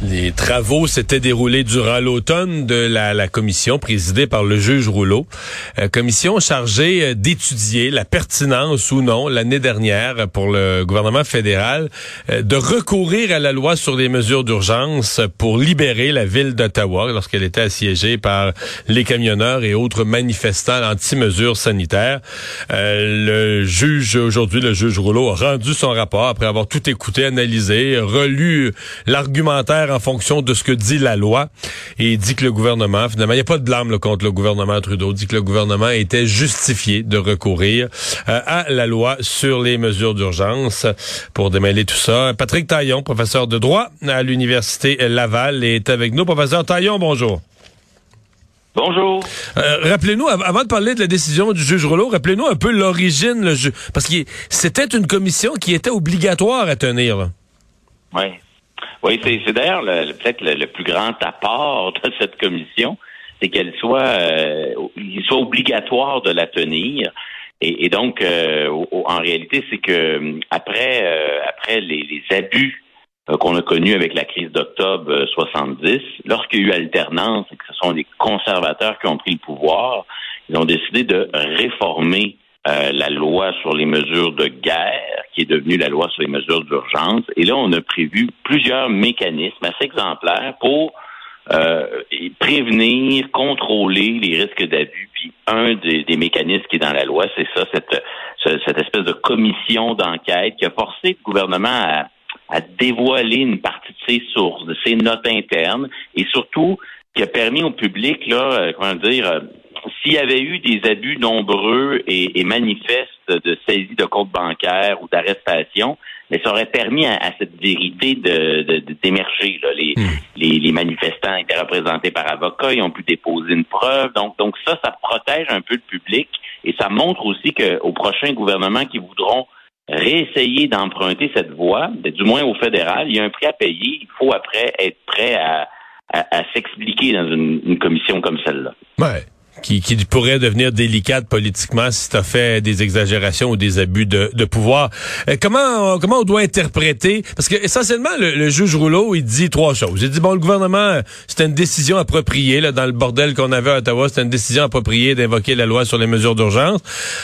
Les travaux s'étaient déroulés durant l'automne de la, la, commission présidée par le juge Rouleau. Euh, commission chargée euh, d'étudier la pertinence ou non l'année dernière pour le gouvernement fédéral euh, de recourir à la loi sur les mesures d'urgence pour libérer la ville d'Ottawa lorsqu'elle était assiégée par les camionneurs et autres manifestants anti-mesures sanitaires. le juge aujourd'hui, le juge Rouleau, a rendu son rapport après avoir tout écouté, analysé, relu l'argumentaire en fonction de ce que dit la loi et dit que le gouvernement, finalement, il n'y a pas de blâme contre le gouvernement Trudeau, dit que le gouvernement était justifié de recourir euh, à la loi sur les mesures d'urgence pour démêler tout ça. Patrick Taillon, professeur de droit à l'Université Laval, est avec nous. Professeur Taillon, bonjour. Bonjour. Euh, rappelez-nous, avant de parler de la décision du juge Rouleau, rappelez-nous un peu l'origine, le parce que c'était une commission qui était obligatoire à tenir. Oui. Oui, c'est d'ailleurs peut-être le, plus grand apport de cette commission, c'est qu'elle soit, euh, il soit obligatoire de la tenir. Et, donc, euh, en réalité, c'est que après, euh, après les, les abus qu'on a connus avec la crise d'octobre 70, lorsqu'il y a eu alternance et que ce sont les conservateurs qui ont pris le pouvoir, ils ont décidé de réformer euh, la loi sur les mesures de guerre, qui est devenue la loi sur les mesures d'urgence. Et là, on a prévu plusieurs mécanismes assez exemplaires pour euh, prévenir, contrôler les risques d'abus. Puis un des, mécanismes qui est dans la loi, c'est ça, cette, cette espèce de commission d'enquête qui a forcé le gouvernement à, à dévoiler une partie de ses sources, de ses notes internes, et surtout qui a permis au public, là, euh, comment dire, s'il y avait eu des abus nombreux et, manifestes de saisie de comptes bancaires ou d'arrestation, mais ça aurait permis à, cette vérité de, d'émerger. Hmm. Les, les, manifestants étaient représentés par avocats, ils ont pu déposer une preuve. Donc, donc ça, ça protège un peu le public et ça montre aussi qu'au prochain gouvernement qui voudront réessayer d'emprunter cette voie, du moins au fédéral, il y a un prix à payer. Il faut après être prêt à, s'expliquer dans une, une commission comme celle-là. Ouais qui, qui pourrait devenir délicate politiquement si tu as fait des exagérations ou des abus de, de pouvoir. Euh, comment, comment on doit interpréter? Parce que essentiellement, le, juge Rouleau, il dit trois choses. Il dit, bon, le gouvernement, c'était une décision appropriée là, dans le bordel qu'on avait à Ottawa, c'était une décision appropriée d'invoquer la loi sur les mesures d'urgence.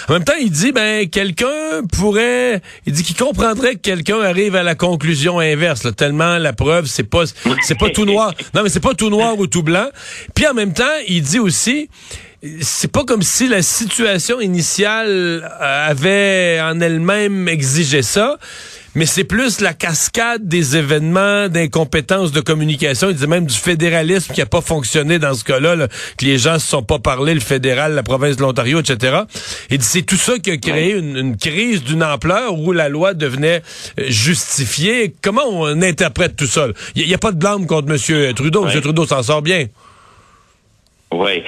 En même temps, il dit, ben, quelqu'un pourrait... Il dit qu'il comprendrait que quelqu'un arrive à la conclusion inverse. Là, tellement la preuve, c'est pas, c'est pas tout noir. Non, mais c'est pas tout noir ou tout blanc. Puis en même temps, il dit aussi c'est pas comme si la situation initiale euh, avait en elle-même exigé ça, mais c'est plus la cascade des événements d'incompétence de communication, il dit même du fédéralisme qui a pas fonctionné dans ce cas-là, que les gens se sont pas parlé, le fédéral, la province de l'Ontario, etc. Il dit c'est tout ça qui a créé une, crise d'une ampleur où la loi devenait euh, justifiée. Comment on interprète tout ça? Il n'y a, pas de blâme contre M. Trudeau. M. Trudeau s'en sort bien. Oui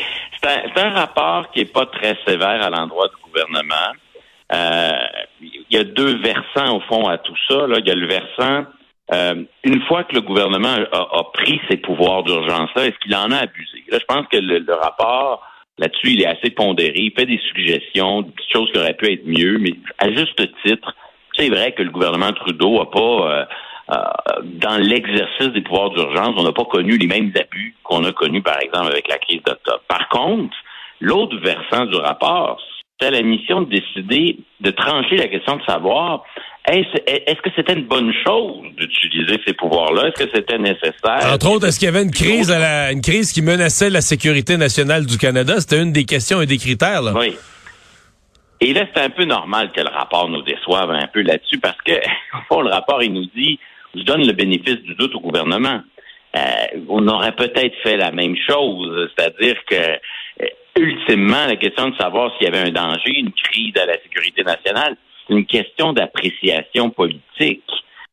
c'est un, rapport qui est pas très sévère à l'endroit du gouvernement. Euh, il y a deux versants au fond à tout ça. Il y a le versant euh, une fois que le gouvernement a, pris ses pouvoirs d'urgence-là, est-ce qu'il en a abusé? Là, je pense que le, rapport là-dessus, il est assez pondéré. Il fait des suggestions, des choses qui auraient pu être mieux, mais à juste titre, c'est vrai que le gouvernement Trudeau n'a pas euh, dans l'exercice des pouvoirs d'urgence, on n'a pas connu les mêmes abus qu'on a connus, par exemple, avec la crise d'octobre. Par contre, l'autre versant du rapport, c'est la mission de décider, de trancher la question de savoir est-ce que c'était une bonne chose d'utiliser ces pouvoirs-là? Est-ce que c'était nécessaire? Entre autres, est-ce qu'il y avait une crise, à la, une crise qui menaçait la sécurité nationale du Canada? C'était une des questions et des critères. Là. Oui. Et là, c'est un peu normal que le rapport nous déçoive un peu là-dessus parce que, au fond, le rapport, il nous dit, je donne le bénéfice du doute au gouvernement. Euh, on aurait peut-être fait la même chose, c'est-à-dire que, euh, ultimement, la question de savoir s'il y avait un danger, une crise à la sécurité nationale, c'est une question d'appréciation politique.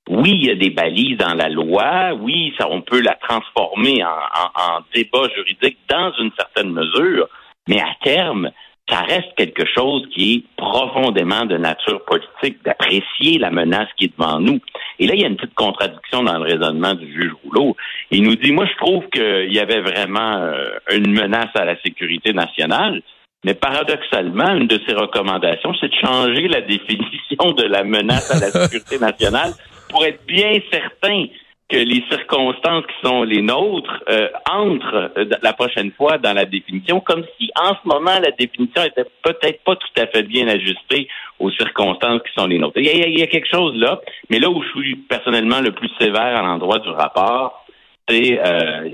Oui, il y a des balises dans la loi. Oui, on peut la transformer en débat juridique dans une certaine mesure. Mais à terme, ça reste quelque chose qui est profondément de nature politique, d'apprécier la menace qui est devant nous. Et là, il y a une petite contradiction dans le raisonnement du juge Rouleau. Il nous dit, moi, je trouve qu'il y avait vraiment euh, une menace à la sécurité nationale, mais paradoxalement, une de ses recommandations, c'est de changer la définition de la menace à la sécurité nationale pour être bien certain que les circonstances qui sont les nôtres euh, entrent euh, la prochaine fois dans la définition, comme si en ce moment la définition était peut-être pas tout à fait bien ajustée aux circonstances qui sont les nôtres. Il y a, quelque chose là, mais là où je suis personnellement le plus sévère à l'endroit du rapport, c'est euh,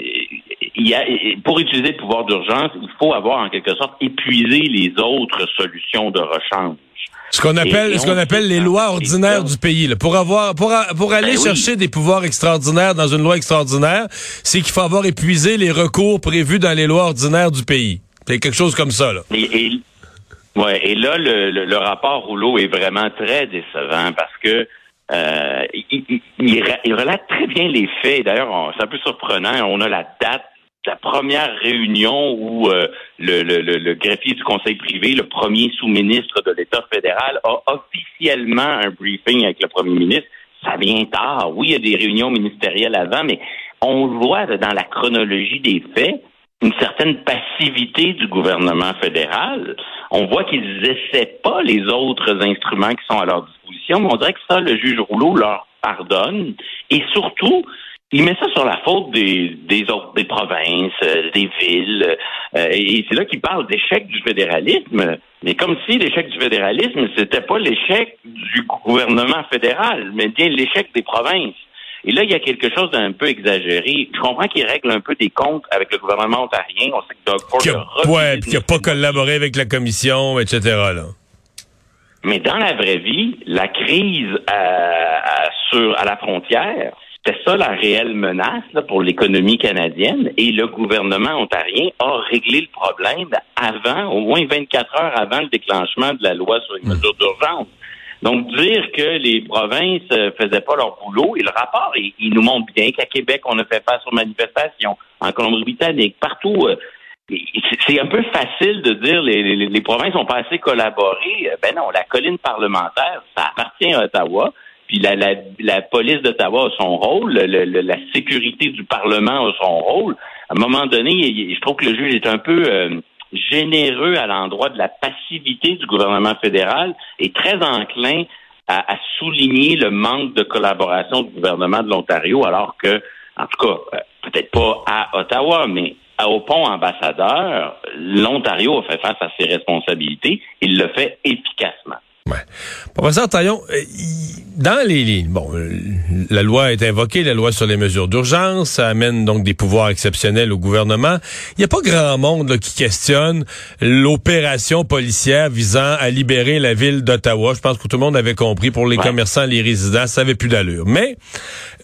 y a, pour utiliser le pouvoir d'urgence, il faut avoir en quelque sorte épuisé les autres solutions de rechange. Ce qu'on appelle, ce qu'on appelle les lois ordinaires du pays. Là. Pour avoir, pour, pour aller ben chercher des pouvoirs extraordinaires dans une loi extraordinaire, c'est qu'il faut avoir épuisé les recours prévus dans les lois ordinaires du pays. C'est quelque chose comme ça. Là. Et, ouais, et là, le, le, rapport Rouleau est vraiment très décevant parce que euh, il, il, relate très bien les faits. D'ailleurs, c'est un peu surprenant. On a la date la première réunion où euh, le, le, le, greffier du conseil privé, le premier sous-ministre de l'État fédéral, a officiellement un briefing avec le premier ministre. Ça vient tard. Oui, il y a des réunions ministérielles avant, mais on voit dans la chronologie des faits une certaine passivité du gouvernement fédéral. On voit qu'ils essaient pas les autres instruments qui sont à leur disposition, mais on dirait que ça, le juge Rouleau leur pardonne. Et surtout, il met ça sur la faute des, des autres, des provinces, euh, des villes. Euh, et c'est là qu'il parle d'échec du fédéralisme. Mais comme si l'échec du fédéralisme, c'était pas l'échec du gouvernement fédéral, mais bien l'échec des provinces. Et là, il y a quelque chose d'un peu exagéré. Je comprends qu'il règle un peu des comptes avec le gouvernement ontarien. On sait que Doug Ford a, ouais, puis qu'il n'a pas collaboré avec la commission, etc. Là. Mais dans la vraie vie, la crise à, sur, à la frontière, c'était ça la réelle menace pour l'économie canadienne et le gouvernement ontarien a réglé le problème avant, au moins 24 heures avant le déclenchement de la loi sur les mesures d'urgence. Donc, dire que les provinces euh, faisaient pas leur boulot, et le rapport, il, nous montre bien qu'à Québec, on a fait face aux manifestations, en Colombie-Britannique, partout. Euh, c'est un peu facile de dire les, les, provinces ont pas assez collaboré. Ben non, la colline parlementaire, ça appartient à Ottawa. Puis la, la, la police d'Ottawa a son rôle, la sécurité du Parlement a son rôle. À un moment donné, je trouve que le juge est un peu euh, généreux à l'endroit de la passivité du gouvernement fédéral et très enclin à, souligner le manque de collaboration du gouvernement de l'Ontario, alors que, en tout cas, euh, peut-être pas à Ottawa, mais au pont ambassadeur, l'Ontario a fait face à ses responsabilités. Il le fait efficacement. Ouais. Professeur Taillon, euh, dans les lignes, bon, euh, la loi est invoquée, la loi sur les mesures d'urgence, ça amène donc des pouvoirs exceptionnels au gouvernement. Il n'y a pas grand monde qui questionne l'opération policière visant à libérer la ville d'Ottawa. Je pense que tout le monde avait compris pour les commerçants, les résidents, ça avait plus d'allure. Mais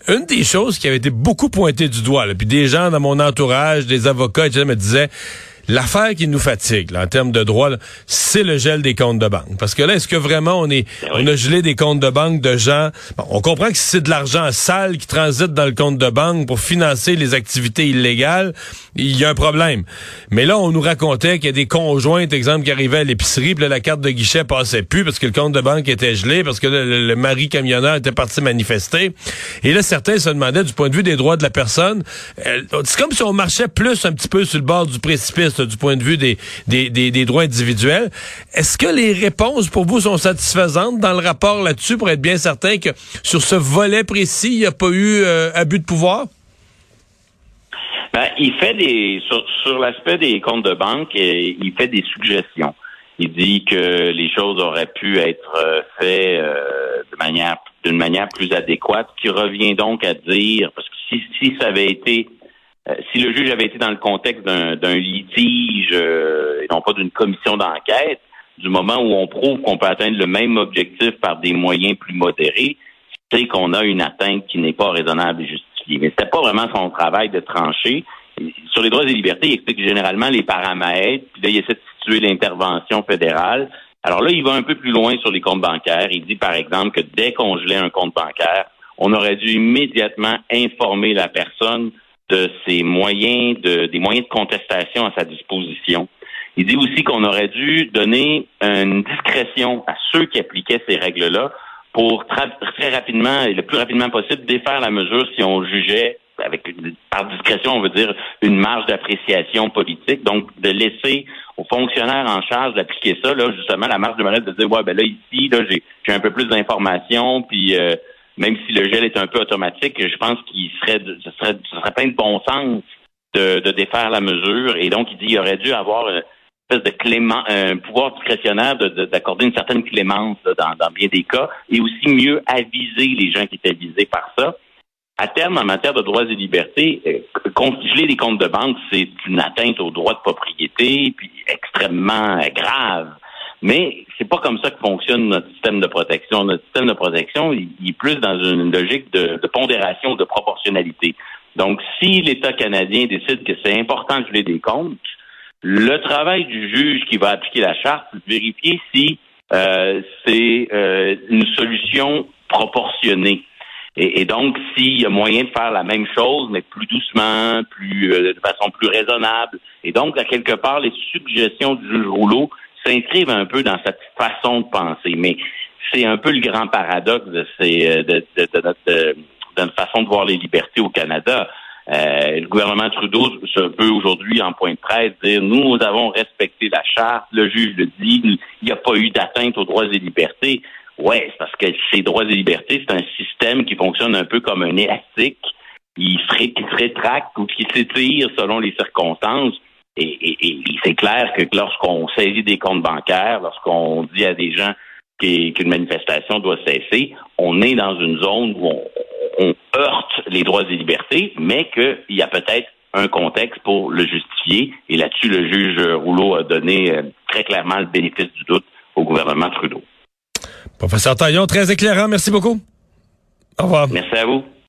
une des choses qui avait été beaucoup pointée du doigt, puis des gens dans mon entourage, des avocats, etc., me disaient L'affaire qui nous fatigue là, en termes de droit, c'est le gel des comptes de banque. Parce que là, est-ce que vraiment on est, ben on a gelé des comptes de banque de gens? Bon, On comprend que c'est de l'argent sale qui transite dans le compte de banque pour financer les activités illégales. Il y a un problème. Mais là, on nous racontait qu'il y a des conjointes, exemple, qui arrivaient à l'épicerie, puis la carte de guichet passait plus parce que le compte de banque était gelé, parce que le, mari camionneur était parti manifester. Et là, certains se demandaient du point de vue des droits de la personne. Euh, c'est comme si on marchait plus un petit peu sur le bord du précipice du point de vue des, des, des, droits individuels. Est-ce que les réponses pour vous sont satisfaisantes dans le rapport là-dessus pour être bien certain que sur ce volet précis, il n'y a pas eu euh, abus de pouvoir? Ben, il fait des sur, l'aspect des comptes de banque, euh, il fait des suggestions. Il dit que les choses auraient pu être euh, faites de manière d'une manière plus adéquate, qui revient donc à dire parce que si, si ça avait été euh, si le juge avait été dans le contexte d'un litige euh, non pas d'une commission d'enquête, du moment où on prouve qu'on peut atteindre le même objectif par des moyens plus modérés, c'est qu'on a une atteinte qui n'est pas raisonnable et justifiée. Mais c'était pas vraiment son travail de trancher. Sur les droits et libertés, il explique généralement les paramètres, puis là, il essaie de situer l'intervention fédérale. Alors là, il va un peu plus loin sur les comptes bancaires. Il dit, par exemple, que dès qu'on gelait un compte bancaire, on aurait dû immédiatement informer la personne de ses moyens, de, des moyens de contestation à sa disposition. Il dit aussi qu'on aurait dû donner une discrétion à ceux qui appliquaient ces règles-là pour très rapidement et le plus rapidement possible défaire la mesure si on jugeait avec par discrétion, on veut dire une marge d'appréciation politique, donc de laisser aux fonctionnaires en charge d'appliquer ça, là, justement, la marge de manœuvre de dire ouais, ben là, ici, là, j'ai, un peu plus d'informations, puis euh, même si le gel est un peu automatique, je pense qu'il serait ce serait, ce serait plein de bon sens de, de défaire la mesure. Et donc, il dit qu'il aurait dû avoir une espèce de clément, un pouvoir discrétionnaire d'accorder une certaine clémence dans, dans bien des cas, et aussi mieux aviser les gens qui étaient visés par ça à terme, en matière de droits et libertés, euh, congeler les comptes de banque, c'est une atteinte aux droits de propriété, puis extrêmement grave. Mais c'est pas comme ça que fonctionne notre système de protection. Notre système de protection, il, est plus dans une logique de, pondération, de proportionnalité. Donc, si l'État canadien décide que c'est important de geler des comptes, le travail du juge qui va appliquer la charte, c'est de vérifier si euh, c'est euh, une solution proportionnée. Et, donc, s'il y a moyen de faire la même chose, mais plus doucement, plus euh, de façon plus raisonnable, et donc, à quelque part, les suggestions du juge Rouleau s'inscrivent un peu dans cette façon de penser. Mais c'est un peu le grand paradoxe de, ces, euh, de, notre, façon de voir les libertés au Canada. Euh, le gouvernement Trudeau se peut aujourd'hui, en point de presse, dire nous avons respecté la charte, le juge le dit, il n'y a pas eu d'atteinte aux droits et libertés. Ouais, c'est parce que ces droits et libertés, c'est un système qui fonctionne un peu comme un élastique. Il se, il se rétracte ou qui s'étire selon les circonstances. Et, c'est clair que lorsqu'on saisit des comptes bancaires, lorsqu'on dit à des gens qu'une manifestation doit cesser, on est dans une zone où on, heurte les droits et libertés, mais qu'il y a peut-être un contexte pour le justifier. Et là-dessus, le juge Rouleau a donné euh, très clairement le bénéfice du doute au gouvernement Trudeau. Professeur Taillon, très éclairant. Merci beaucoup. Au revoir. Merci à vous.